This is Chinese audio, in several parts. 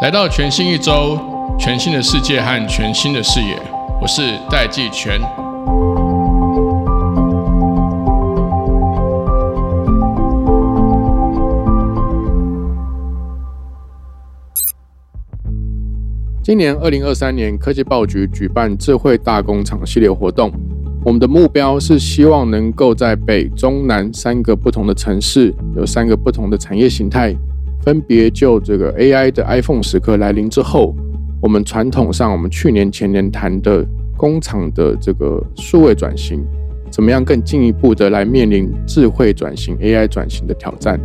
来到全新一周，全新的世界和全新的视野，我是戴季全。今年二零二三年，科技报局举办智慧大工厂系列活动。我们的目标是希望能够在北、中、南三个不同的城市，有三个不同的产业形态，分别就这个 AI 的 iPhone 时刻来临之后，我们传统上我们去年前年谈的工厂的这个数位转型，怎么样更进一步的来面临智慧转型、AI 转型的挑战？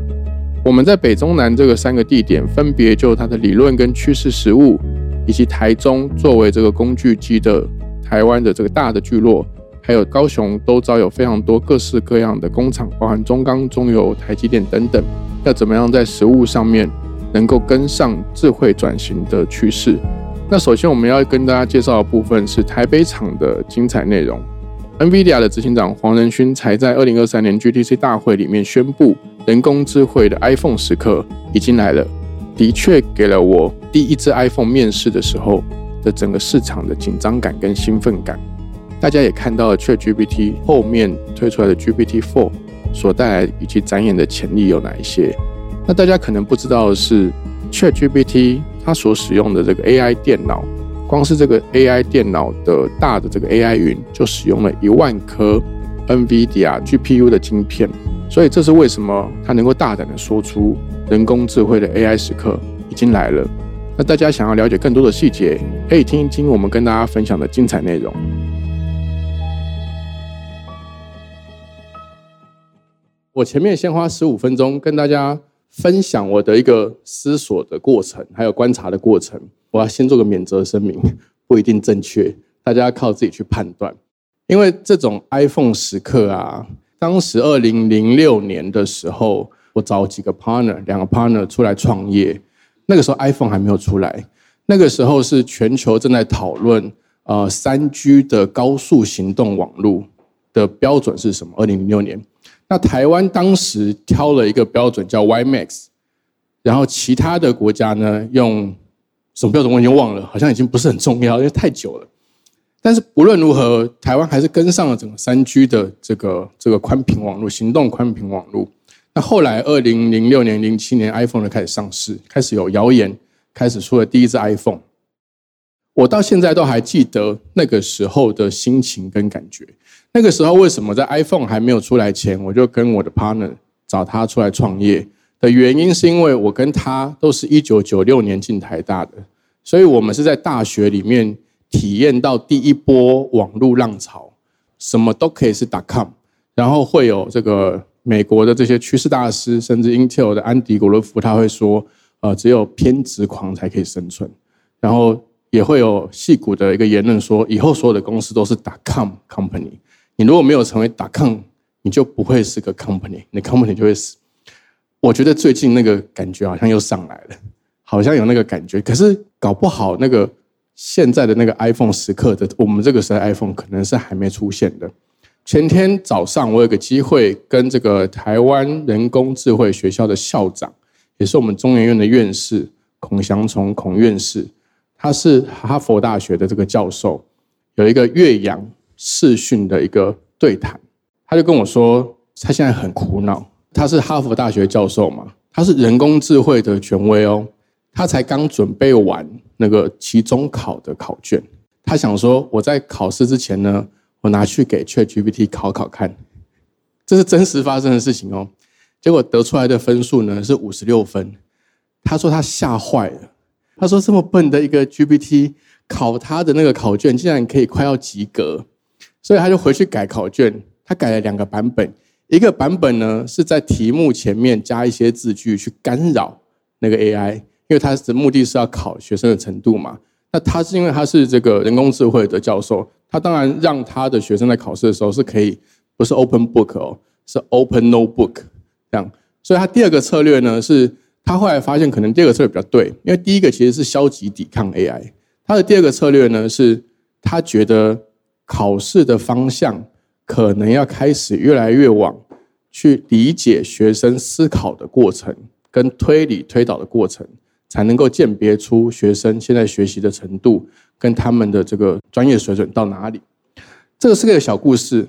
我们在北、中、南这个三个地点，分别就它的理论跟趋势实务。以及台中作为这个工具机的台湾的这个大的聚落，还有高雄都招有非常多各式各样的工厂，包含中钢、中油、台积电等等。要怎么样在实物上面能够跟上智慧转型的趋势？那首先我们要跟大家介绍的部分是台北厂的精彩内容。NVIDIA 的执行长黄仁勋才在二零二三年 GTC 大会里面宣布，人工智慧的 iPhone 时刻已经来了。的确给了我第一支 iPhone 面试的时候的整个市场的紧张感跟兴奋感。大家也看到了 ChatGPT 后面推出来的 GPT-4 所带来以及展演的潜力有哪一些？那大家可能不知道的是，ChatGPT 它所使用的这个 AI 电脑，光是这个 AI 电脑的大的这个 AI 云就使用了一万颗 NVIDIA GPU 的晶片。所以这是为什么它能够大胆的说出。人工智慧的 AI 时刻已经来了。那大家想要了解更多的细节，可以听一听我们跟大家分享的精彩内容。我前面先花十五分钟跟大家分享我的一个思索的过程，还有观察的过程。我要先做个免责声明，不一定正确，大家靠自己去判断。因为这种 iPhone 时刻啊，当时二零零六年的时候。我找几个 partner，两个 partner 出来创业。那个时候 iPhone 还没有出来，那个时候是全球正在讨论，呃，三 G 的高速行动网络的标准是什么？二零零六年，那台湾当时挑了一个标准叫 Y Max，然后其他的国家呢用什么标准我已经忘了，好像已经不是很重要，因为太久了。但是不论如何，台湾还是跟上了整个三 G 的这个这个宽频网络，行动宽频网络。那后来，二零零六年、零七年，iPhone 就开始上市，开始有谣言，开始出了第一支 iPhone。我到现在都还记得那个时候的心情跟感觉。那个时候，为什么在 iPhone 还没有出来前，我就跟我的 partner 找他出来创业的原因，是因为我跟他都是一九九六年进台大的，所以我们是在大学里面体验到第一波网络浪潮，什么都可以是 .com，然后会有这个。美国的这些趋势大师，甚至 Intel 的安迪·古罗夫，他会说：“呃，只有偏执狂才可以生存。”然后也会有戏骨的一个言论说：“以后所有的公司都是 dotcom company。你如果没有成为打抗你就不会是个 company，你 company 就会死。”我觉得最近那个感觉好像又上来了，好像有那个感觉。可是搞不好那个现在的那个 iPhone 时刻的，我们这个时代 iPhone 可能是还没出现的。前天早上，我有个机会跟这个台湾人工智慧学校的校长，也是我们中研院的院士孔祥从孔院士，他是哈佛大学的这个教授，有一个岳阳视讯的一个对谈，他就跟我说，他现在很苦恼，他是哈佛大学教授嘛，他是人工智慧的权威哦，他才刚准备完那个期中考的考卷，他想说，我在考试之前呢。我拿去给 ChatGPT 考考看，这是真实发生的事情哦。结果得出来的分数呢是五十六分。他说他吓坏了，他说这么笨的一个 GPT 考他的那个考卷竟然可以快要及格，所以他就回去改考卷。他改了两个版本，一个版本呢是在题目前面加一些字句去干扰那个 AI，因为他的目的是要考学生的程度嘛。那他是因为他是这个人工智慧的教授。他当然让他的学生在考试的时候是可以，不是 open book 哦，是 open notebook 这样。所以他第二个策略呢，是他后来发现可能第二个策略比较对，因为第一个其实是消极抵抗 AI。他的第二个策略呢，是他觉得考试的方向可能要开始越来越往去理解学生思考的过程，跟推理推导的过程，才能够鉴别出学生现在学习的程度跟他们的这个专业水准到哪里。这个是个小故事，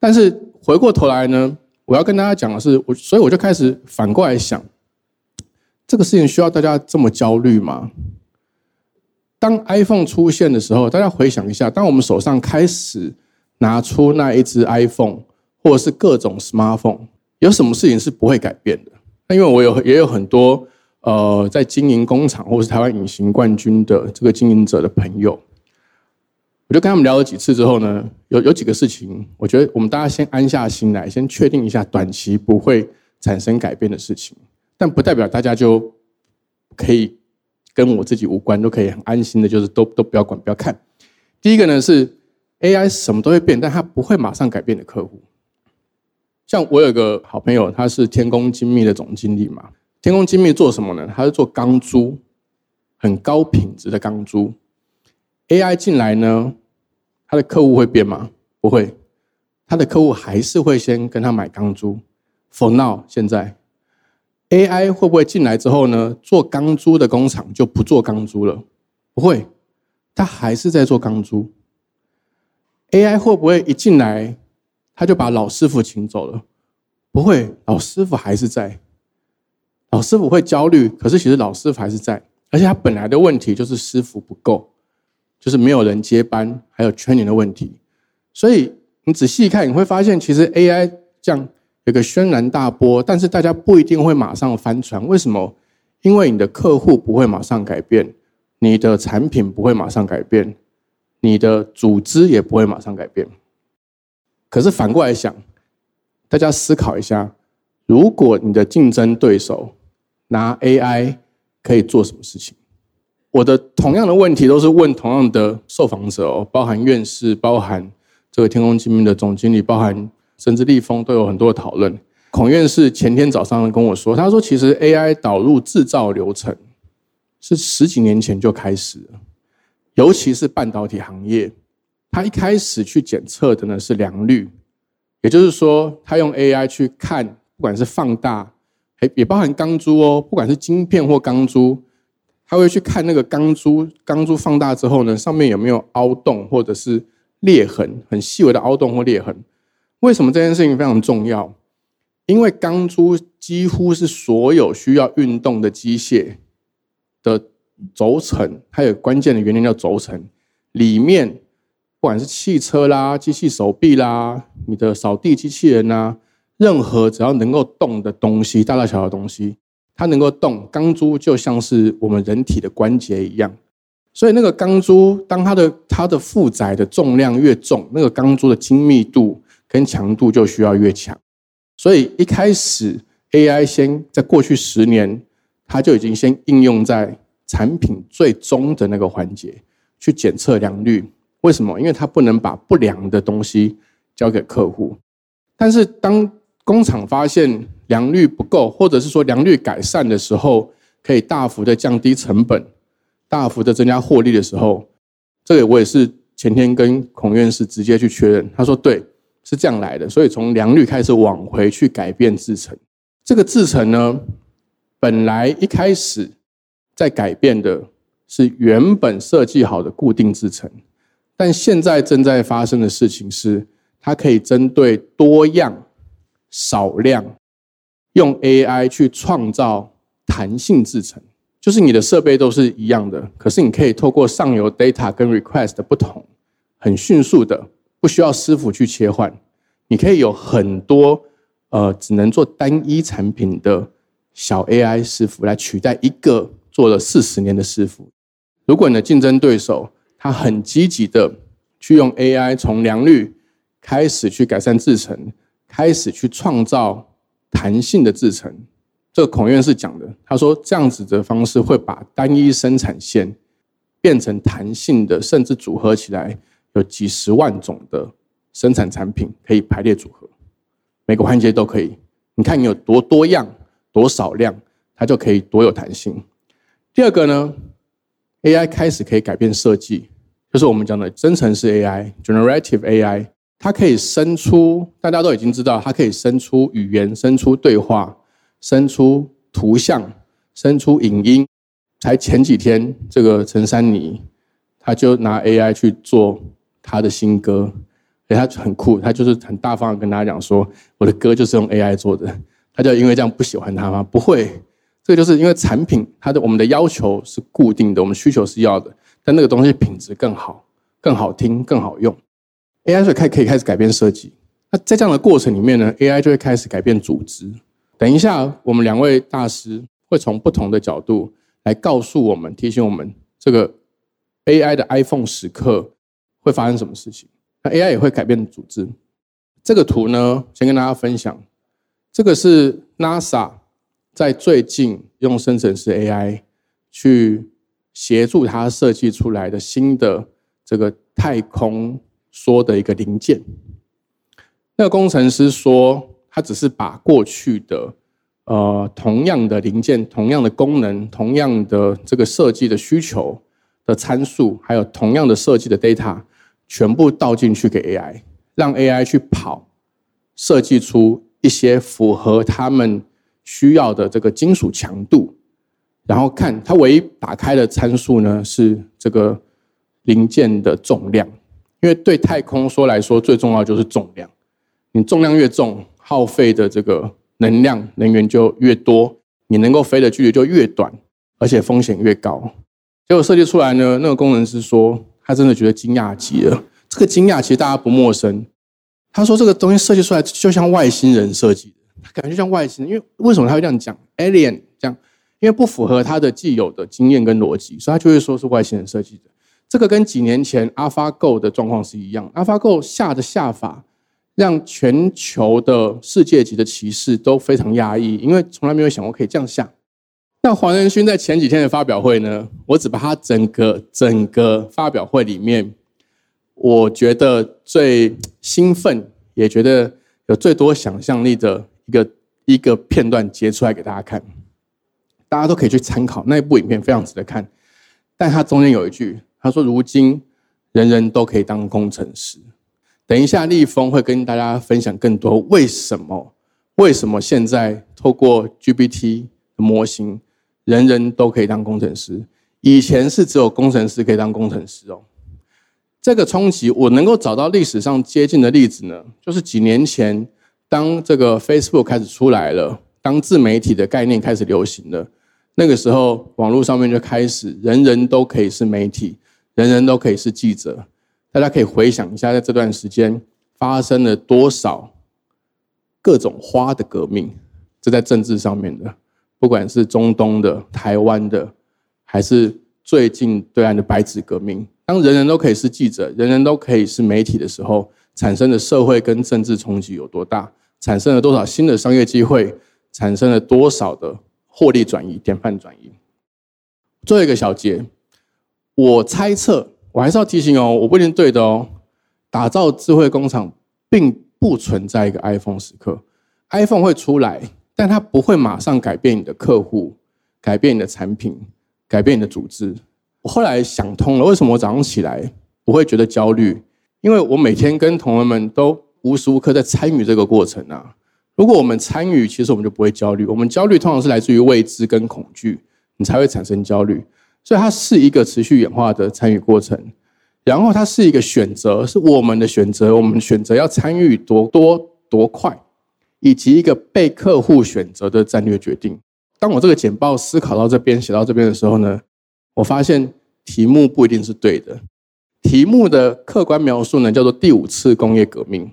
但是回过头来呢，我要跟大家讲的是，我所以我就开始反过来想，这个事情需要大家这么焦虑吗？当 iPhone 出现的时候，大家回想一下，当我们手上开始拿出那一只 iPhone，或者是各种 smartphone，有什么事情是不会改变的？那因为我有也有很多呃在经营工厂或是台湾隐形冠军的这个经营者的朋友，我就跟他们聊了几次之后呢，有有几个事情，我觉得我们大家先安下心来，先确定一下短期不会产生改变的事情，但不代表大家就可以。跟我自己无关，都可以很安心的，就是都都不要管，不要看。第一个呢是 AI 什么都会变，但它不会马上改变的客户。像我有个好朋友，他是天工精密的总经理嘛。天工精密做什么呢？他是做钢珠，很高品质的钢珠。AI 进来呢，他的客户会变吗？不会，他的客户还是会先跟他买钢珠。For now，现在。AI 会不会进来之后呢？做钢珠的工厂就不做钢珠了？不会，他还是在做钢珠。AI 会不会一进来，他就把老师傅请走了？不会，老师傅还是在。老师傅会焦虑，可是其实老师傅还是在，而且他本来的问题就是师傅不够，就是没有人接班，还有圈年的问题。所以你仔细看，你会发现，其实 AI 这样。有个轩然大波，但是大家不一定会马上翻船。为什么？因为你的客户不会马上改变，你的产品不会马上改变，你的组织也不会马上改变。可是反过来想，大家思考一下：如果你的竞争对手拿 AI 可以做什么事情？我的同样的问题都是问同样的受访者哦，包含院士，包含这个天空精密的总经理，包含。甚至立峰都有很多的讨论。孔院士前天早上跟我说，他说其实 AI 导入制造流程是十几年前就开始了，尤其是半导体行业，他一开始去检测的呢是良率，也就是说，他用 AI 去看，不管是放大，也也包含钢珠哦，不管是晶片或钢珠，他会去看那个钢珠，钢珠放大之后呢，上面有没有凹洞或者是裂痕，很细微的凹洞或裂痕。为什么这件事情非常重要？因为钢珠几乎是所有需要运动的机械的轴承，它有关键的原料叫轴承。里面不管是汽车啦、机器手臂啦、你的扫地机器人呐，任何只要能够动的东西，大大小小的东西，它能够动，钢珠就像是我们人体的关节一样。所以那个钢珠，当它的它的负载的重量越重，那个钢珠的精密度。跟强度就需要越强，所以一开始 AI 先在过去十年，它就已经先应用在产品最终的那个环节去检测良率。为什么？因为它不能把不良的东西交给客户。但是当工厂发现良率不够，或者是说良率改善的时候，可以大幅的降低成本，大幅的增加获利的时候，这个我也是前天跟孔院士直接去确认，他说对。是这样来的，所以从良率开始往回去改变制程。这个制程呢，本来一开始在改变的是原本设计好的固定制程，但现在正在发生的事情是，它可以针对多样、少量，用 AI 去创造弹性制程。就是你的设备都是一样的，可是你可以透过上游 data 跟 request 的不同，很迅速的。不需要师傅去切换，你可以有很多呃只能做单一产品的小 AI 师傅来取代一个做了四十年的师傅。如果你的竞争对手他很积极的去用 AI 从良率开始去改善制程，开始去创造弹性的制程，这个孔院士讲的，他说这样子的方式会把单一生产线变成弹性的，甚至组合起来。有几十万种的生产产品可以排列组合，每个环节都可以。你看你有多多样、多少量，它就可以多有弹性。第二个呢，AI 开始可以改变设计，就是我们讲的生成式 AI（Generative AI）。它可以生出，大家都已经知道，它可以生出语言、生出对话、生出图像、生出影音。才前几天，这个陈珊妮，他就拿 AI 去做他的新歌，所以，他很酷，他就是很大方的跟大家讲说，我的歌就是用 AI 做的。他就因为这样不喜欢他吗？不会，这个就是因为产品，它的我们的要求是固定的，我们需求是要的，但那个东西品质更好、更好听、更好用。AI 就开可以开始改变设计，那在这样的过程里面呢，AI 就会开始改变组织。等一下，我们两位大师会从不同的角度来告诉我们、提醒我们，这个 AI 的 iPhone 时刻会发生什么事情。那 AI 也会改变组织。这个图呢，先跟大家分享，这个是 NASA 在最近用生成式 AI 去协助它设计出来的新的这个太空。说的一个零件，那个工程师说，他只是把过去的呃同样的零件、同样的功能、同样的这个设计的需求的参数，还有同样的设计的 data，全部倒进去给 AI，让 AI 去跑，设计出一些符合他们需要的这个金属强度，然后看它唯一打开的参数呢是这个零件的重量。因为对太空说来说，最重要就是重量。你重量越重，耗费的这个能量能源就越多，你能够飞的距离就越短，而且风险越高。结果设计出来呢，那个工程师说，他真的觉得惊讶极了。这个惊讶其实大家不陌生。他说这个东西设计出来就像外星人设计的，感觉像外星人。因为为什么他会这样讲？Alien 这样，因为不符合他的既有的经验跟逻辑，所以他就会说是外星人设计的。这个跟几年前 AlphaGo 的状况是一样，AlphaGo 下的下法让全球的世界级的骑士都非常压抑，因为从来没有想过可以这样下。那黄仁勋在前几天的发表会呢，我只把他整个整个发表会里面，我觉得最兴奋，也觉得有最多想象力的一个一个片段截出来给大家看，大家都可以去参考那一部影片，非常值得看。但他中间有一句。他说：“如今人人都可以当工程师。等一下，立峰会跟大家分享更多为什么？为什么现在透过 GPT 模型，人人都可以当工程师？以前是只有工程师可以当工程师哦。这个冲击，我能够找到历史上接近的例子呢，就是几年前，当这个 Facebook 开始出来了，当自媒体的概念开始流行了，那个时候网络上面就开始人人都可以是媒体。”人人都可以是记者，大家可以回想一下，在这段时间发生了多少各种花的革命？这在政治上面的，不管是中东的、台湾的，还是最近对岸的白纸革命。当人人都可以是记者，人人都可以是媒体的时候，产生的社会跟政治冲击有多大？产生了多少新的商业机会？产生了多少的获利转移、典范转移？最后一个小节。我猜测，我还是要提醒哦，我不一定对的哦。打造智慧工厂并不存在一个 iPhone 时刻，iPhone 会出来，但它不会马上改变你的客户，改变你的产品，改变你的组织。我后来想通了，为什么我早上起来不会觉得焦虑？因为我每天跟同仁们都无时无刻在参与这个过程啊。如果我们参与，其实我们就不会焦虑。我们焦虑通常是来自于未知跟恐惧，你才会产生焦虑。所以它是一个持续演化的参与过程，然后它是一个选择，是我们的选择，我们选择要参与多多多快，以及一个被客户选择的战略决定。当我这个简报思考到这边、写到这边的时候呢，我发现题目不一定是对的。题目的客观描述呢，叫做第五次工业革命，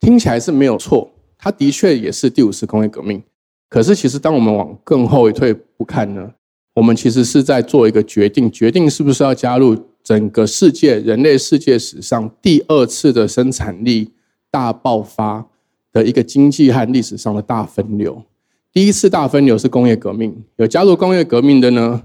听起来是没有错，它的确也是第五次工业革命。可是其实当我们往更后一退不看呢？我们其实是在做一个决定，决定是不是要加入整个世界人类世界史上第二次的生产力大爆发的一个经济和历史上的大分流。第一次大分流是工业革命，有加入工业革命的呢，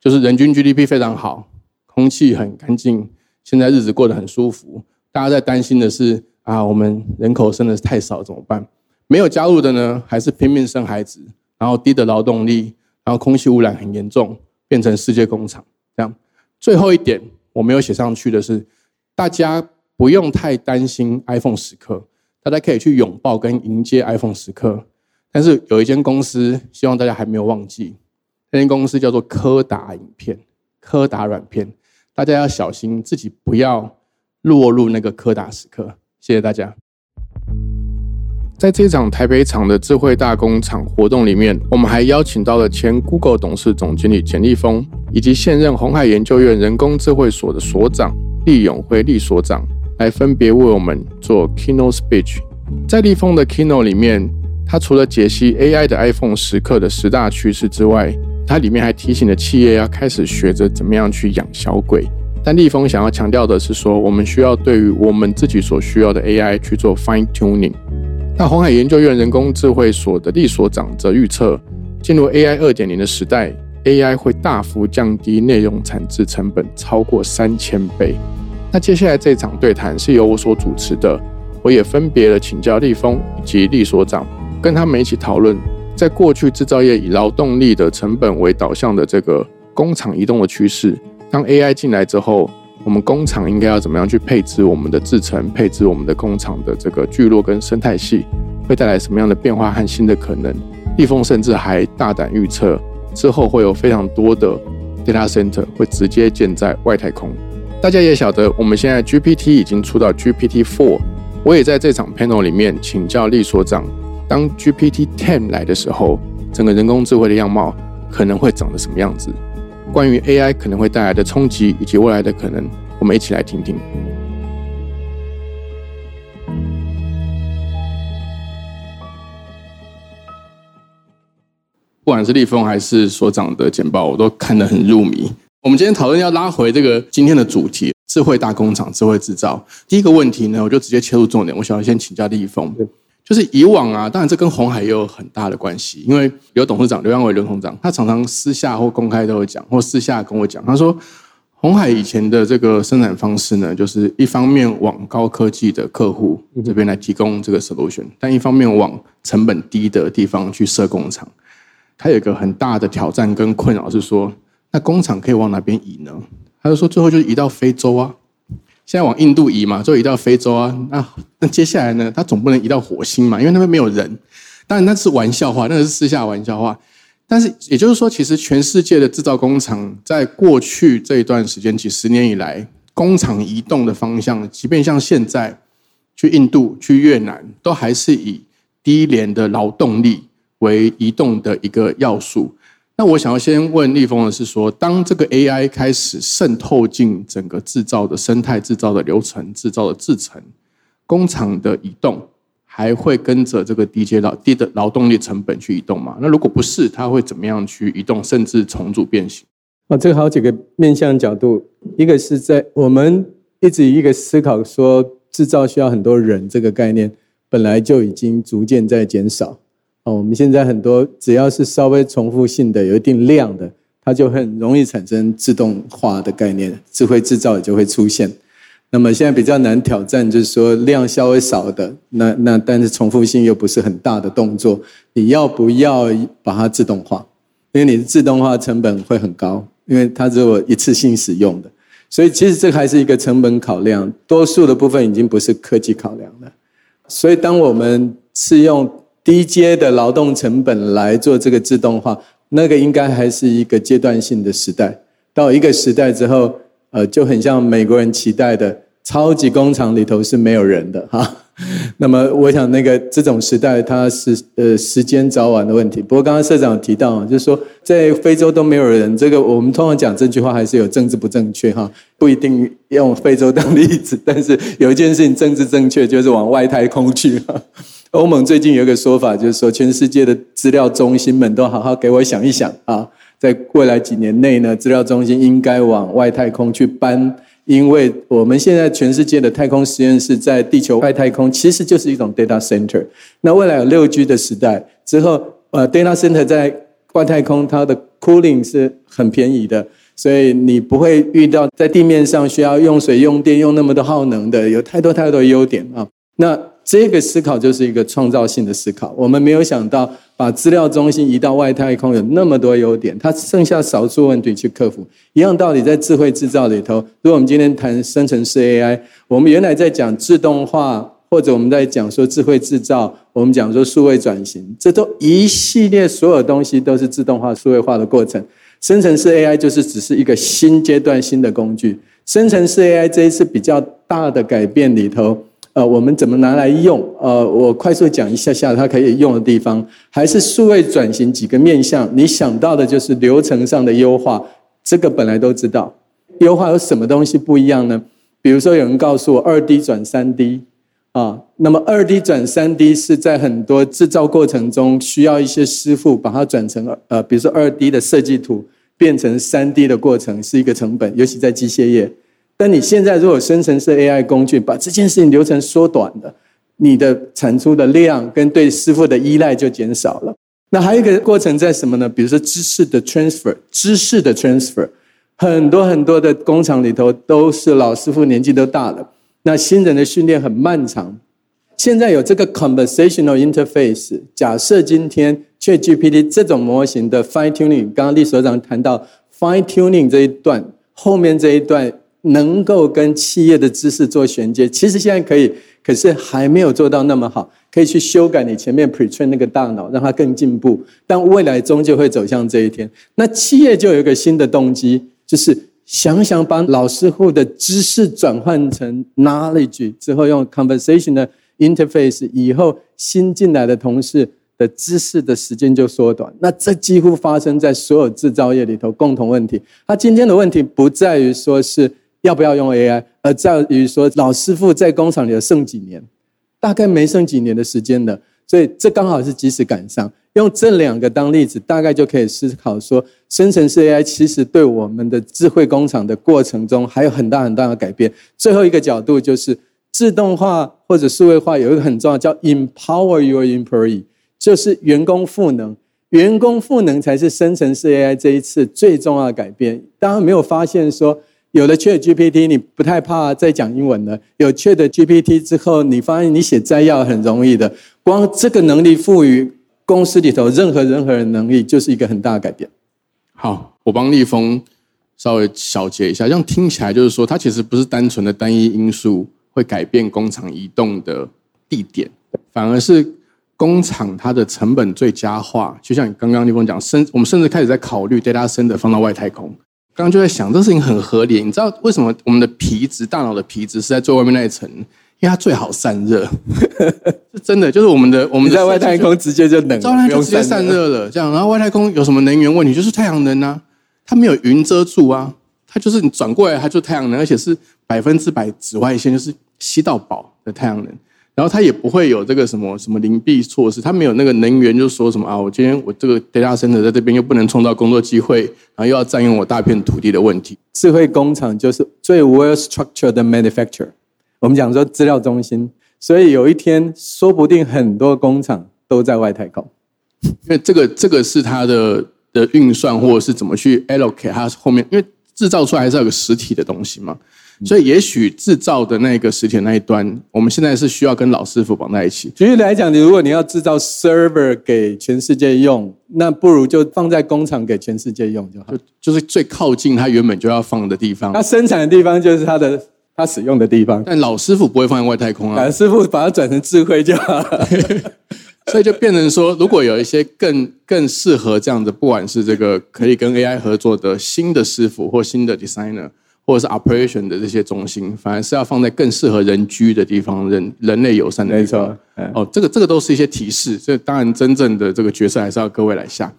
就是人均 GDP 非常好，空气很干净，现在日子过得很舒服。大家在担心的是啊，我们人口生的太少怎么办？没有加入的呢，还是拼命生孩子，然后低的劳动力。然后空气污染很严重，变成世界工厂这样。最后一点我没有写上去的是，大家不用太担心 iPhone 时刻，大家可以去拥抱跟迎接 iPhone 时刻。但是有一间公司，希望大家还没有忘记，那间公司叫做柯达影片、柯达软片，大家要小心自己不要落入那个柯达时刻。谢谢大家。在这场台北厂的智慧大工厂活动里面，我们还邀请到了前 Google 董事总经理简立峰，以及现任红海研究院人工智慧所的所长厉永辉厉所长，来分别为我们做 keynote speech。在立峰的 keynote 里面，他除了解析 AI 的 iPhone 时刻的十大趋势之外，它里面还提醒了企业要开始学着怎么样去养小鬼。但立峰想要强调的是说，我们需要对于我们自己所需要的 AI 去做 fine tuning。那红海研究院人工智慧所的厉所长则预测，进入 AI 二点零的时代，AI 会大幅降低内容产制成本超过三千倍。那接下来这场对谈是由我所主持的，我也分别了请教立峰以及立所长，跟他们一起讨论，在过去制造业以劳动力的成本为导向的这个工厂移动的趋势，当 AI 进来之后。我们工厂应该要怎么样去配置我们的制程，配置我们的工厂的这个聚落跟生态系，会带来什么样的变化和新的可能？立峰甚至还大胆预测，之后会有非常多的 data center 会直接建在外太空。大家也晓得，我们现在 GPT 已经出到 GPT Four，我也在这场 panel 里面请教厉所长，当 GPT Ten 来的时候，整个人工智慧的样貌可能会长得什么样子？关于 AI 可能会带来的冲击以及未来的可能，我们一起来听听。不管是立峰还是所长的简报，我都看得很入迷。我们今天讨论要拉回这个今天的主题——智慧大工厂、智慧制造。第一个问题呢，我就直接切入重点。我想要先请教立峰。就是以往啊，当然这跟红海也有很大的关系，因为有董事长刘扬伟刘董事长，他常常私下或公开都会讲，或私下跟我讲，他说红海以前的这个生产方式呢，就是一方面往高科技的客户这边来提供这个 solution，但一方面往成本低的地方去设工厂。他有一个很大的挑战跟困扰是说，那工厂可以往哪边移呢？他就说最后就移到非洲啊。现在往印度移嘛，就移到非洲啊。那那接下来呢？他总不能移到火星嘛，因为那边没有人。当然那是玩笑话，那是私下玩笑话。但是也就是说，其实全世界的制造工厂在过去这一段时间几十年以来，工厂移动的方向，即便像现在去印度、去越南，都还是以低廉的劳动力为移动的一个要素。那我想要先问立峰的是说，当这个 AI 开始渗透进整个制造的生态、制造的流程、制造的制程，工厂的移动还会跟着这个低阶劳低的劳动力成本去移动吗？那如果不是，它会怎么样去移动，甚至重组变形？哦，这个好几个面向角度，一个是在我们一直一个思考说，制造需要很多人这个概念，本来就已经逐渐在减少。哦，我们现在很多只要是稍微重复性的、有一定量的，它就很容易产生自动化的概念，智慧制造也就会出现。那么现在比较难挑战，就是说量稍微少的，那那但是重复性又不是很大的动作，你要不要把它自动化？因为你的自动化成本会很高，因为它只有一次性使用的，所以其实这还是一个成本考量。多数的部分已经不是科技考量了。所以当我们是用低阶的劳动成本来做这个自动化，那个应该还是一个阶段性的时代。到一个时代之后，呃，就很像美国人期待的超级工厂里头是没有人的 哈。那么，我想那个这种时代，它是呃时间早晚的问题。不过，刚刚社长提到，就是说在非洲都没有人，这个我们通常讲这句话还是有政治不正确哈，不一定用非洲当例子。但是有一件事情政治正确，就是往外太空去。欧盟最近有一个说法，就是说全世界的资料中心们都好好给我想一想啊，在未来几年内呢，资料中心应该往外太空去搬，因为我们现在全世界的太空实验室在地球外太空，其实就是一种 data center。那未来有六 G 的时代之后，呃，data center 在外太空，它的 cooling 是很便宜的，所以你不会遇到在地面上需要用水、用电、用那么多耗能的，有太多太多优点啊。那这个思考就是一个创造性的思考。我们没有想到把资料中心移到外太空，有那么多优点，它剩下少数问题去克服。一样道理，在智慧制造里头，如果我们今天谈生成式 AI，我们原来在讲自动化，或者我们在讲说智慧制造，我们讲说数位转型，这都一系列所有东西都是自动化、数位化的过程。生成式 AI 就是只是一个新阶段、新的工具。生成式 AI 这一次比较大的改变里头。呃，我们怎么拿来用？呃，我快速讲一下下它可以用的地方，还是数位转型几个面向。你想到的就是流程上的优化，这个本来都知道。优化有什么东西不一样呢？比如说有人告诉我二 D 转三 D 啊，那么二 D 转三 D 是在很多制造过程中需要一些师傅把它转成呃，比如说二 D 的设计图变成三 D 的过程是一个成本，尤其在机械业。但你现在如果生成式 AI 工具把这件事情流程缩短了，你的产出的量跟对师傅的依赖就减少了。那还有一个过程在什么呢？比如说知识的 transfer，知识的 transfer，很多很多的工厂里头都是老师傅年纪都大了，那新人的训练很漫长。现在有这个 conversational interface，假设今天 ChatGPT 这种模型的 fine tuning，刚刚李所长谈到 fine tuning 这一段，后面这一段。能够跟企业的知识做衔接，其实现在可以，可是还没有做到那么好。可以去修改你前面 pretrain 那个大脑，让它更进步。但未来终究会走向这一天。那企业就有一个新的动机，就是想想把老师傅的知识转换成 knowledge 之后，用 conversation 的 interface，以后新进来的同事。的知识的时间就缩短，那这几乎发生在所有制造业里头共同问题。他今天的问题不在于说是要不要用 AI，而在于说老师傅在工厂里剩几年，大概没剩几年的时间了。所以这刚好是及时赶上。用这两个当例子，大概就可以思考说，生成式 AI 其实对我们的智慧工厂的过程中还有很大很大的改变。最后一个角度就是自动化或者数位化有一个很重要，叫 empower your employee。就是员工赋能，员工赋能才是生成式 AI 这一次最重要的改变。大家没有发现说，有了 Chat GPT，你不太怕再讲英文了。有 Chat GPT 之后，你发现你写摘要很容易的。光这个能力赋予公司里头任何任何人能力，就是一个很大的改变。好，我帮立峰稍微小结一下，这样听起来就是说，它其实不是单纯的单一因素会改变工厂移动的地点，反而是。工厂它的成本最佳化，就像你刚刚立峰讲，甚我们甚至开始在考虑 data center 放到外太空。刚刚就在想，这事情很合理。你知道为什么我们的皮质、大脑的皮质是在最外面那一层？因为它最好散热。是真的，就是我们的我们在外太空直接就冷，就直接散热了。这样，然后外太空有什么能源问题？就是太阳能啊，它没有云遮住啊，它就是你转过来，它就太阳能，而且是百分之百紫外线，就是吸到饱的太阳能。然后它也不会有这个什么什么灵璧措施，它没有那个能源，就说什么啊，我今天我这个 data center 在这边又不能创造工作机会，然后又要占用我大片土地的问题。智慧工厂就是最 well structured 的 manufacturer，我们讲说资料中心，所以有一天说不定很多工厂都在外太空，因为这个这个是它的的运算或者是怎么去 allocate 它后面，因为制造出来还是有个实体的东西嘛。所以，也许制造的那个实体那一端，我们现在是需要跟老师傅绑在一起。举例来讲，你如果你要制造 server 给全世界用，那不如就放在工厂给全世界用就好，就就是最靠近它原本就要放的地方。它生产的地方就是它的它使用的地方。但老师傅不会放在外太空啊，老师傅把它转成智慧就好了。所以就变成说，如果有一些更更适合这样的，不管是这个可以跟 AI 合作的新的师傅或新的 designer。或者是 operation 的这些中心，反而是要放在更适合人居的地方，人人类友善的地方。哦，这个这个都是一些提示。这当然真正的这个角色还是要各位来下。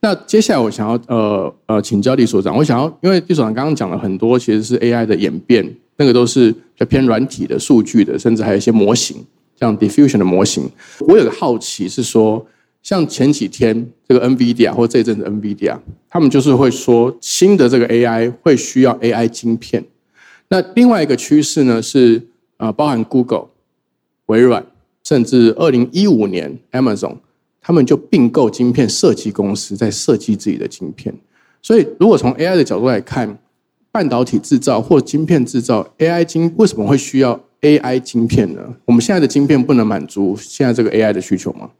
那接下来我想要呃呃请教李所长，我想要因为李所长刚刚讲了很多，其实是 AI 的演变，那个都是比较偏软体的数据的，甚至还有一些模型，像 diffusion 的模型。我有个好奇是说。像前几天这个 NVIDIA 或这一阵子 NVIDIA，他们就是会说新的这个 AI 会需要 AI 晶片。那另外一个趋势呢是啊，包含 Google、微软，甚至二零一五年 Amazon，他们就并购晶片设计公司，在设计自己的晶片。所以，如果从 AI 的角度来看，半导体制造或晶片制造 AI 晶为什么会需要 AI 晶片呢？我们现在的晶片不能满足现在这个 AI 的需求吗？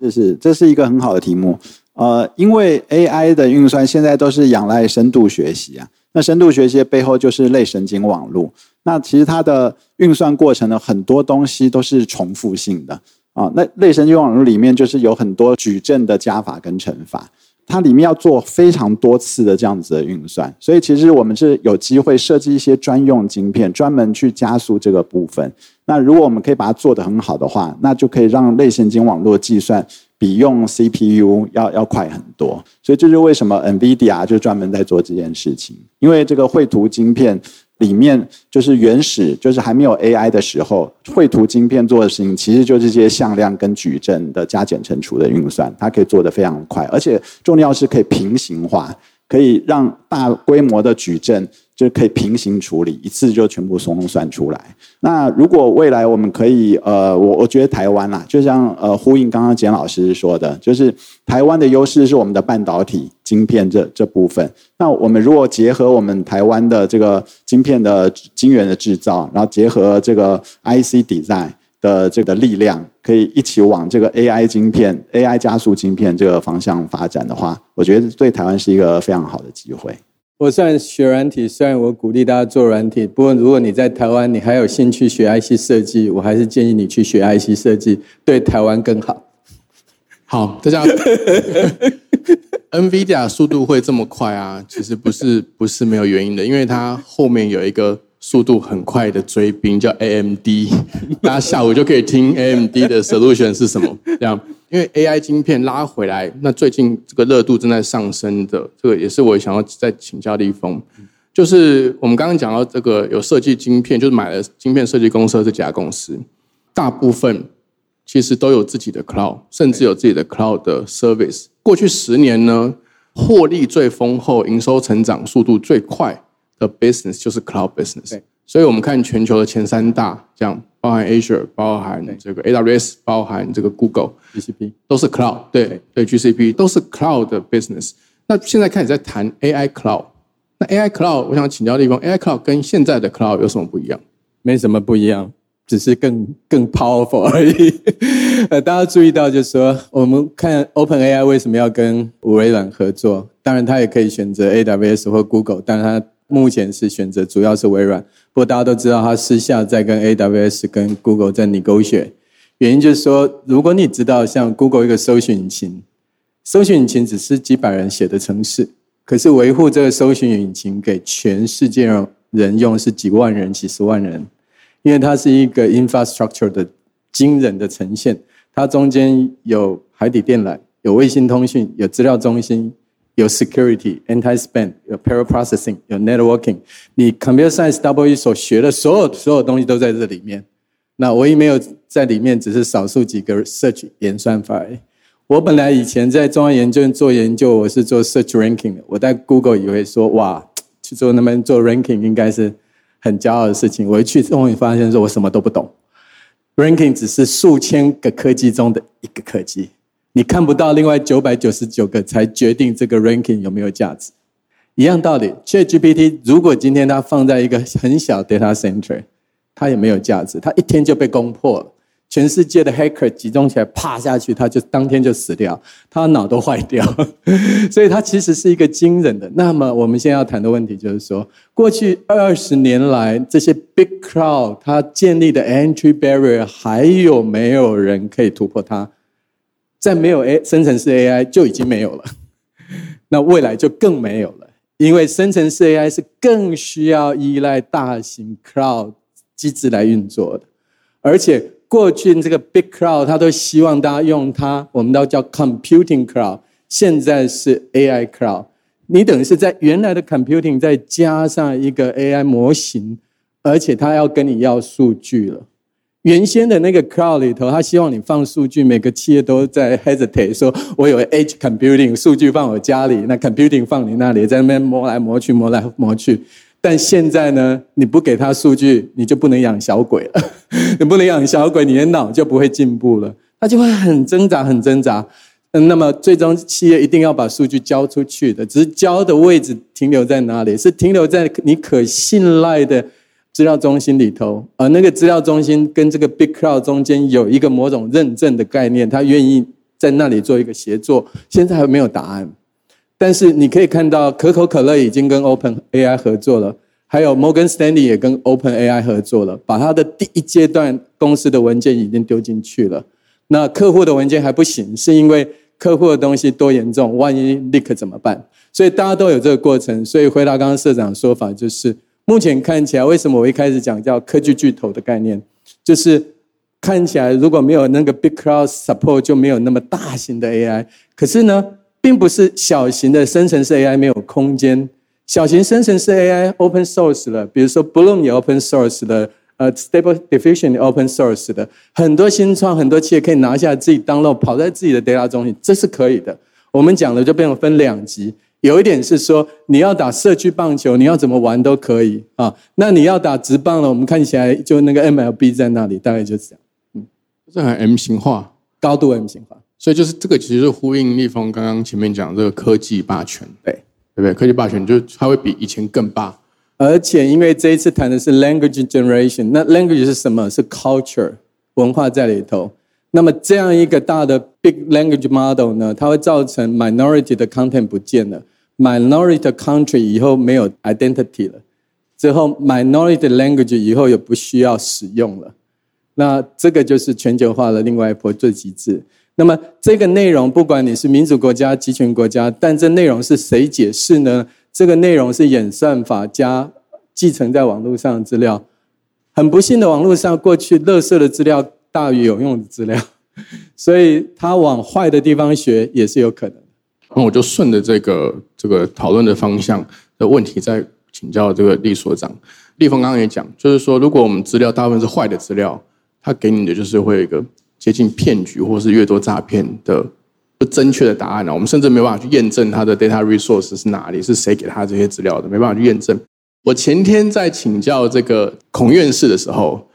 这是这是一个很好的题目。呃，因为 AI 的运算现在都是仰赖深度学习啊，那深度学习的背后就是类神经网络。那其实它的运算过程呢很多东西都是重复性的啊。那类神经网络里面就是有很多矩阵的加法跟乘法。它里面要做非常多次的这样子的运算，所以其实我们是有机会设计一些专用晶片，专门去加速这个部分。那如果我们可以把它做得很好的话，那就可以让类神经网络计算比用 CPU 要要快很多。所以这就是为什么 NVIDIA 就专门在做这件事情，因为这个绘图晶片。里面就是原始，就是还没有 AI 的时候，绘图晶片做的事情，其实就是这些向量跟矩阵的加减乘除的运算，它可以做得非常快，而且重要是可以平行化，可以让大规模的矩阵。就可以平行处理，一次就全部送算出来。那如果未来我们可以，呃，我我觉得台湾啦，就像呃呼应刚刚简老师说的，就是台湾的优势是我们的半导体晶片这这部分。那我们如果结合我们台湾的这个晶片的晶圆的制造，然后结合这个 IC design 的这个力量，可以一起往这个 AI 晶片、AI 加速晶片这个方向发展的话，我觉得对台湾是一个非常好的机会。我虽然学软体，虽然我鼓励大家做软体，不过如果你在台湾，你还有兴趣学 IC 设计，我还是建议你去学 IC 设计，对台湾更好。好，大家，NVIDIA 速度会这么快啊？其实不是，不是没有原因的，因为它后面有一个。速度很快的追兵叫 AMD，大家下午就可以听 AMD 的 solution 是什么。这样，因为 AI 晶片拉回来，那最近这个热度正在上升的，这个也是我想要再请教立峰。就是我们刚刚讲到这个有设计晶片，就是买了晶片设计公司这家公司，大部分其实都有自己的 cloud，甚至有自己的 cloud 的 service。过去十年呢，获利最丰厚，营收成长速度最快。的 business 就是 cloud business，所以我们看全球的前三大，这样包含 Azure，包含这个 AWS，包含这个 Google，GCP 都是 cloud，对对 GCP 都是 cloud 的 business。那现在开始在谈 AI cloud，那 AI cloud 我想请教地方，AI cloud 跟现在的 cloud 有什么不一样？没什么不一样，只是更更 powerful 而已。呃，大家注意到就是说，我们看 Open AI 为什么要跟微软合作？当然，它也可以选择 AWS 或 Google，但是它目前是选择主要是微软，不过大家都知道，他私下在跟 AWS、跟 Google 在你狗血。原因就是说，如果你知道像 Google 一个搜寻引擎，搜寻引擎只是几百人写的程式，可是维护这个搜寻引擎给全世界人用是几万人、几十万人，因为它是一个 infrastructure 的惊人的呈现，它中间有海底电缆、有卫星通讯、有资料中心。有 security、anti-spam、有 parallel processing、有 networking，你 computer science double E 所学的所有所有东西都在这里面。那唯一没有在里面，只是少数几个 search 演算法。我本来以前在中央研究院做研究，我是做 search ranking 的。我在 Google 以为说，哇，去做那边做 ranking 应该是很骄傲的事情。我一去终于发现，说我什么都不懂。ranking 只是数千个科技中的一个科技。你看不到另外九百九十九个才决定这个 ranking 有没有价值，一样道理。ChatGPT 如果今天它放在一个很小 data center，它也没有价值，它一天就被攻破了。全世界的 hacker 集中起来，啪下去，它就当天就死掉，它脑都坏掉。所以它其实是一个惊人的。那么我们现在要谈的问题就是说，过去二十年来这些 big crowd 它建立的 entry barrier 还有没有人可以突破它？在没有 A 生成式 AI 就已经没有了，那未来就更没有了，因为生成式 AI 是更需要依赖大型 Cloud 机制来运作的，而且过去这个 Big Cloud 它都希望大家用它，我们都叫 Computing Cloud，现在是 AI Cloud，你等于是在原来的 Computing 再加上一个 AI 模型，而且它要跟你要数据了。原先的那个 cloud 里头，他希望你放数据，每个企业都在 hesitate，说我有 edge computing，数据放我家里，那 computing 放你那里，在那边磨来磨去，磨来磨去。但现在呢，你不给他数据，你就不能养小鬼了。你不能养小鬼，你的脑就不会进步了，他就会很挣扎，很挣扎。嗯，那么最终企业一定要把数据交出去的，只是交的位置停留在哪里？是停留在你可信赖的。资料中心里头，而那个资料中心跟这个 Big Cloud 中间有一个某种认证的概念，他愿意在那里做一个协作，现在还没有答案。但是你可以看到，可口可乐已经跟 Open AI 合作了，还有 Morgan Stanley 也跟 Open AI 合作了，把他的第一阶段公司的文件已经丢进去了。那客户的文件还不行，是因为客户的东西多严重，万一 leak 怎么办？所以大家都有这个过程。所以回答刚刚社长的说法，就是目前看起来，为什么我一开始讲叫科技巨头的概念，就是看起来如果没有那个 big cloud support，就没有那么大型的 AI。可是呢，并不是小型的生成式 AI 没有空间，小型生成式 AI open source 了，比如说 Bloom 也 open source 了。呃，Stable Diffusion open source 的很多新创，很多企业可以拿下自己 download 跑在自己的 data 中心，这是可以的。我们讲的就变成分两级，有一点是说你要打社区棒球，你要怎么玩都可以啊。那你要打直棒了，我们看起来就那个 MLB 在那里，大概就是这样。嗯，这很 M 型化，高度 M 型化，所以就是这个其实是呼应立峰刚刚前面讲这个科技霸权，对对不对？科技霸权就是它会比以前更霸。而且，因为这一次谈的是 language generation，那 language 是什么？是 culture 文化在里头。那么这样一个大的 big language model 呢，它会造成 minority 的 content 不见了，minority country 以后没有 identity 了，之后 minority language 以后也不需要使用了。那这个就是全球化的另外一波最极致。那么这个内容，不管你是民主国家、集权国家，但这内容是谁解释呢？这个内容是演算法加继承在网络上的资料，很不幸的，网络上过去垃圾的资料大于有用的资料，所以他往坏的地方学也是有可能。那我就顺着这个这个讨论的方向的问题，再请教这个厉所长。立峰刚刚也讲，就是说，如果我们资料大部分是坏的资料，他给你的就是会有一个接近骗局或是越多诈骗的。不正确的答案呢？我们甚至没办法去验证他的 data resource 是哪里，是谁给他这些资料的，没办法去验证。我前天在请教这个孔院士的时候，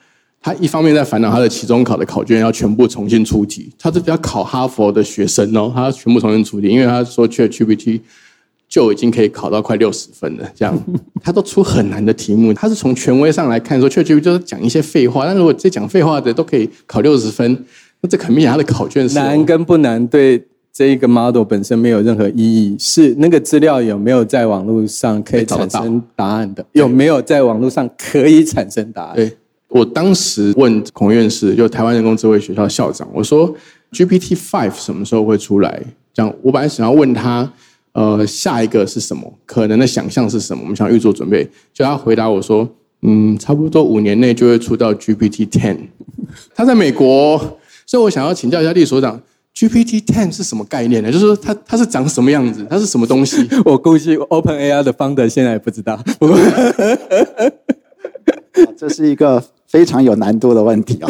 他一方面在烦恼他的期中考的考卷要全部重新出题，他是要考哈佛的学生哦，他要全部重新出题，因为他说 ChatGPT 就已经可以考到快六十分了，这样 他都出很难的题目，他是从权威上来看说 ChatGPT 就是讲一些废话，但如果这讲废话的都可以考六十分，那这肯定他的考卷是难跟不难对。这一个 model 本身没有任何意义，是那个资料有没有在网络上可以产生答案的？有没有在网络上可以产生答案？对我当时问孔院士，就台湾人工智慧学校校长，我说 GPT Five 什么时候会出来？这样我本来想要问他，呃，下一个是什么？可能的想象是什么？我们想预做准备。就他回答我说，嗯，差不多五年内就会出到 GPT Ten。他在美国，所以我想要请教一下厉所长。GPT Ten 是什么概念呢？就是说它它是长什么样子？它是什么东西？我估计 Open AI 的 founder 现在也不知道。这是一个非常有难度的问题哦！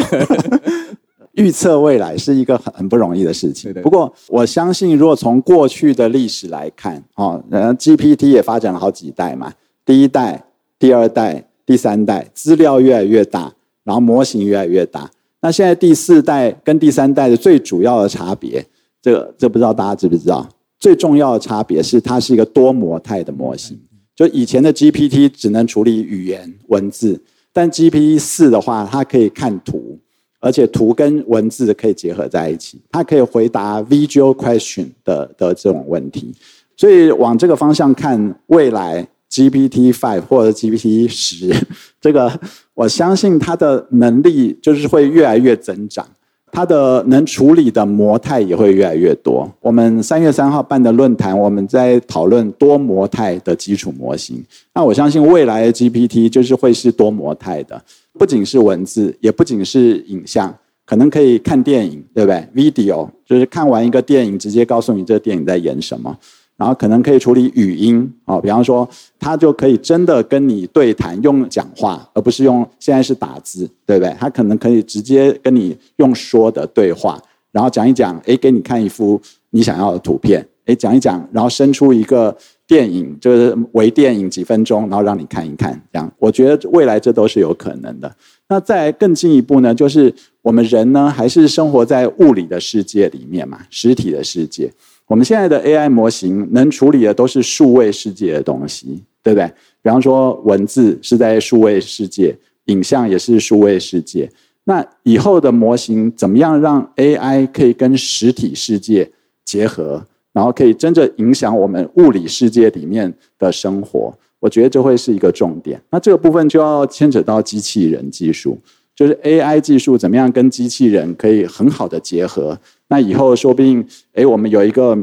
预测未来是一个很很不容易的事情。不过我相信，如果从过去的历史来看，哦，然后 GPT 也发展了好几代嘛，第一代、第二代、第三代，资料越来越大，然后模型越来越大。那现在第四代跟第三代的最主要的差别，这个这不知道大家知不知道？最重要的差别是它是一个多模态的模型。就以前的 GPT 只能处理语言文字，但 GPT 四的话，它可以看图，而且图跟文字可以结合在一起，它可以回答 visual question 的的这种问题。所以往这个方向看，未来。GPT five 或者 GPT 十，这个我相信它的能力就是会越来越增长，它的能处理的模态也会越来越多。我们三月三号办的论坛，我们在讨论多模态的基础模型。那我相信未来的 GPT 就是会是多模态的，不仅是文字，也不仅是影像，可能可以看电影，对不对？Video 就是看完一个电影，直接告诉你这电影在演什么。然后可能可以处理语音啊，比方说，他就可以真的跟你对谈，用讲话，而不是用现在是打字，对不对？他可能可以直接跟你用说的对话，然后讲一讲，哎，给你看一幅你想要的图片，哎，讲一讲，然后生出一个电影，就是微电影几分钟，然后让你看一看，这样，我觉得未来这都是有可能的。那再更进一步呢，就是我们人呢，还是生活在物理的世界里面嘛，实体的世界。我们现在的 AI 模型能处理的都是数位世界的东西，对不对？比方说文字是在数位世界，影像也是数位世界。那以后的模型怎么样让 AI 可以跟实体世界结合，然后可以真正影响我们物理世界里面的生活？我觉得这会是一个重点。那这个部分就要牵扯到机器人技术，就是 AI 技术怎么样跟机器人可以很好的结合。那以后说不定，哎，我们有一个。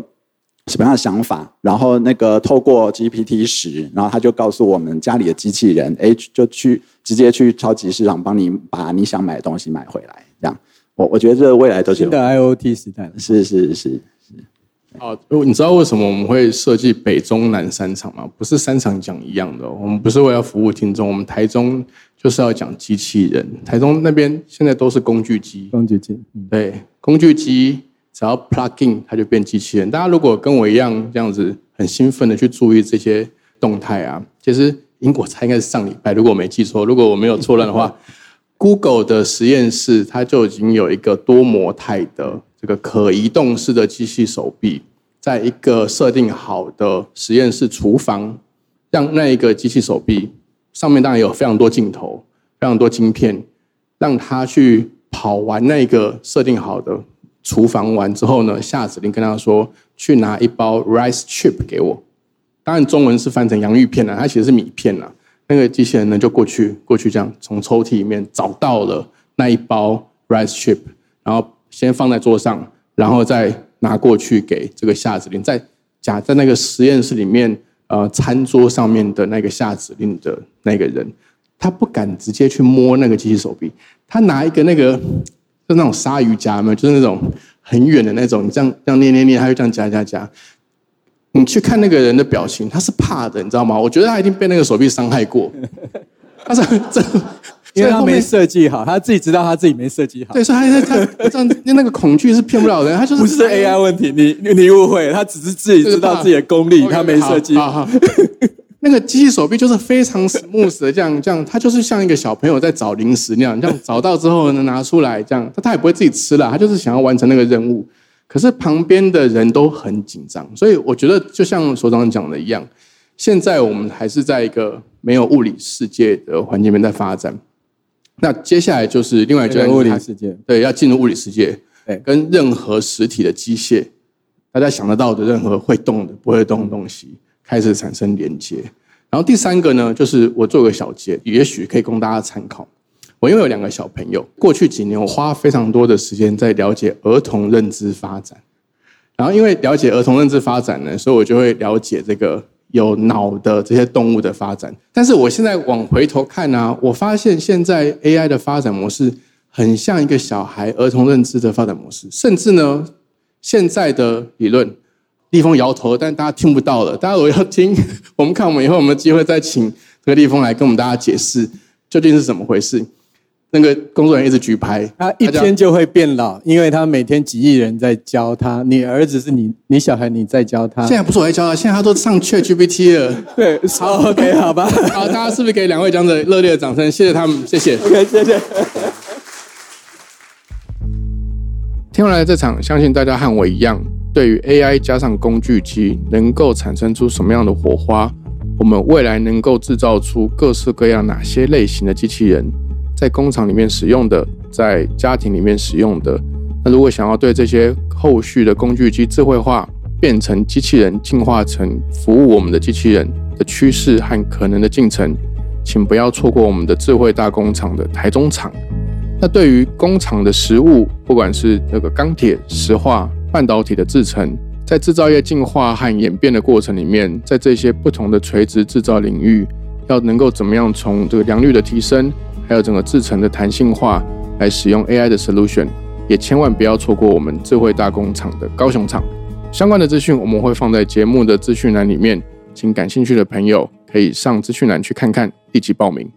什么样的想法？然后那个透过 GPT 十，然后他就告诉我们家里的机器人，哎，就去直接去超级市场帮你把你想买的东西买回来。这样，我我觉得这未来都是新的 IOT 时代。是是是是。哦，你知道为什么我们会设计北中南三场吗？不是三场讲一样的，我们不是为了服务听众，我们台中就是要讲机器人。台中那边现在都是工具机，工具机，对，工具机。只要 plug in，它就变机器人。大家如果跟我一样这样子很兴奋的去注意这些动态啊，其实英国才应该是上礼拜，如果我没记错，如果我没有错乱的话，Google 的实验室它就已经有一个多模态的这个可移动式的机器手臂，在一个设定好的实验室厨房，让那一个机器手臂上面当然有非常多镜头、非常多晶片，让它去跑完那个设定好的。厨房完之后呢，下指令跟他说去拿一包 rice chip 给我。当然中文是翻成洋芋片了，它其实是米片了。那个机器人呢就过去过去这样从抽屉里面找到了那一包 rice chip，然后先放在桌上，然后再拿过去给这个下指令，在夹在那个实验室里面呃餐桌上面的那个下指令的那个人，他不敢直接去摸那个机器手臂，他拿一个那个。就那种鲨鱼夹嘛，就是那种很远的那种，你这样这样捏捏捏，他就这样夹夹夹。你去看那个人的表情，他是怕的，你知道吗？我觉得他一定被那个手臂伤害过。他是真，因为他没设计好，他自己知道他自己没设计好。对，所以他他这样，那个恐惧是骗不了人，他就是不是 AI 问题，你你误会，他只是自己知道自己的功力，他没设计好。那个机器手臂就是非常 smooth 的，这样这样，它就是像一个小朋友在找零食那样，这样找到之后呢，拿出来这样，他他也不会自己吃了，他就是想要完成那个任务。可是旁边的人都很紧张，所以我觉得就像所长讲的一样，现在我们还是在一个没有物理世界的环境里面在发展。那接下来就是另外一个物理世界，对，要进入物理世界，对，跟任何实体的机械，大家想得到的任何会动的、不会动的东西。开始产生连接，然后第三个呢，就是我做个小结，也许可以供大家参考。我因为有两个小朋友，过去几年我花非常多的时间在了解儿童认知发展，然后因为了解儿童认知发展呢，所以我就会了解这个有脑的这些动物的发展。但是我现在往回头看呢，我发现现在 AI 的发展模式很像一个小孩儿童认知的发展模式，甚至呢，现在的理论。立峰摇头，但大家听不到了。大家如果要听，我们看我们以后有没有机会再请这个立峰来跟我们大家解释究竟是怎么回事。那个工作人员一直举牌，他一天就会变老，因为他每天几亿人在教他。你儿子是你，你小孩你在教他。现在不是我在教他，现在他都上 ChatGPT 了。对，好，OK，好吧。好，大家是不是给两位讲者热烈的掌声？谢谢他们，谢谢。OK，谢谢。听完了这场，相信大家和我一样。对于 AI 加上工具机能够产生出什么样的火花？我们未来能够制造出各式各样哪些类型的机器人，在工厂里面使用的，在家庭里面使用的。那如果想要对这些后续的工具机智慧化，变成机器人，进化成服务我们的机器人的趋势和可能的进程，请不要错过我们的智慧大工厂的台中厂。那对于工厂的实物，不管是那个钢铁、石化。半导体的制成，在制造业进化和演变的过程里面，在这些不同的垂直制造领域，要能够怎么样从这个良率的提升，还有整个制程的弹性化，来使用 AI 的 solution，也千万不要错过我们智慧大工厂的高雄厂。相关的资讯我们会放在节目的资讯栏里面，请感兴趣的朋友可以上资讯栏去看看，立即报名。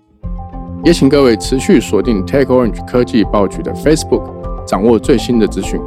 也请各位持续锁定 Tech Orange 科技报局的 Facebook，掌握最新的资讯。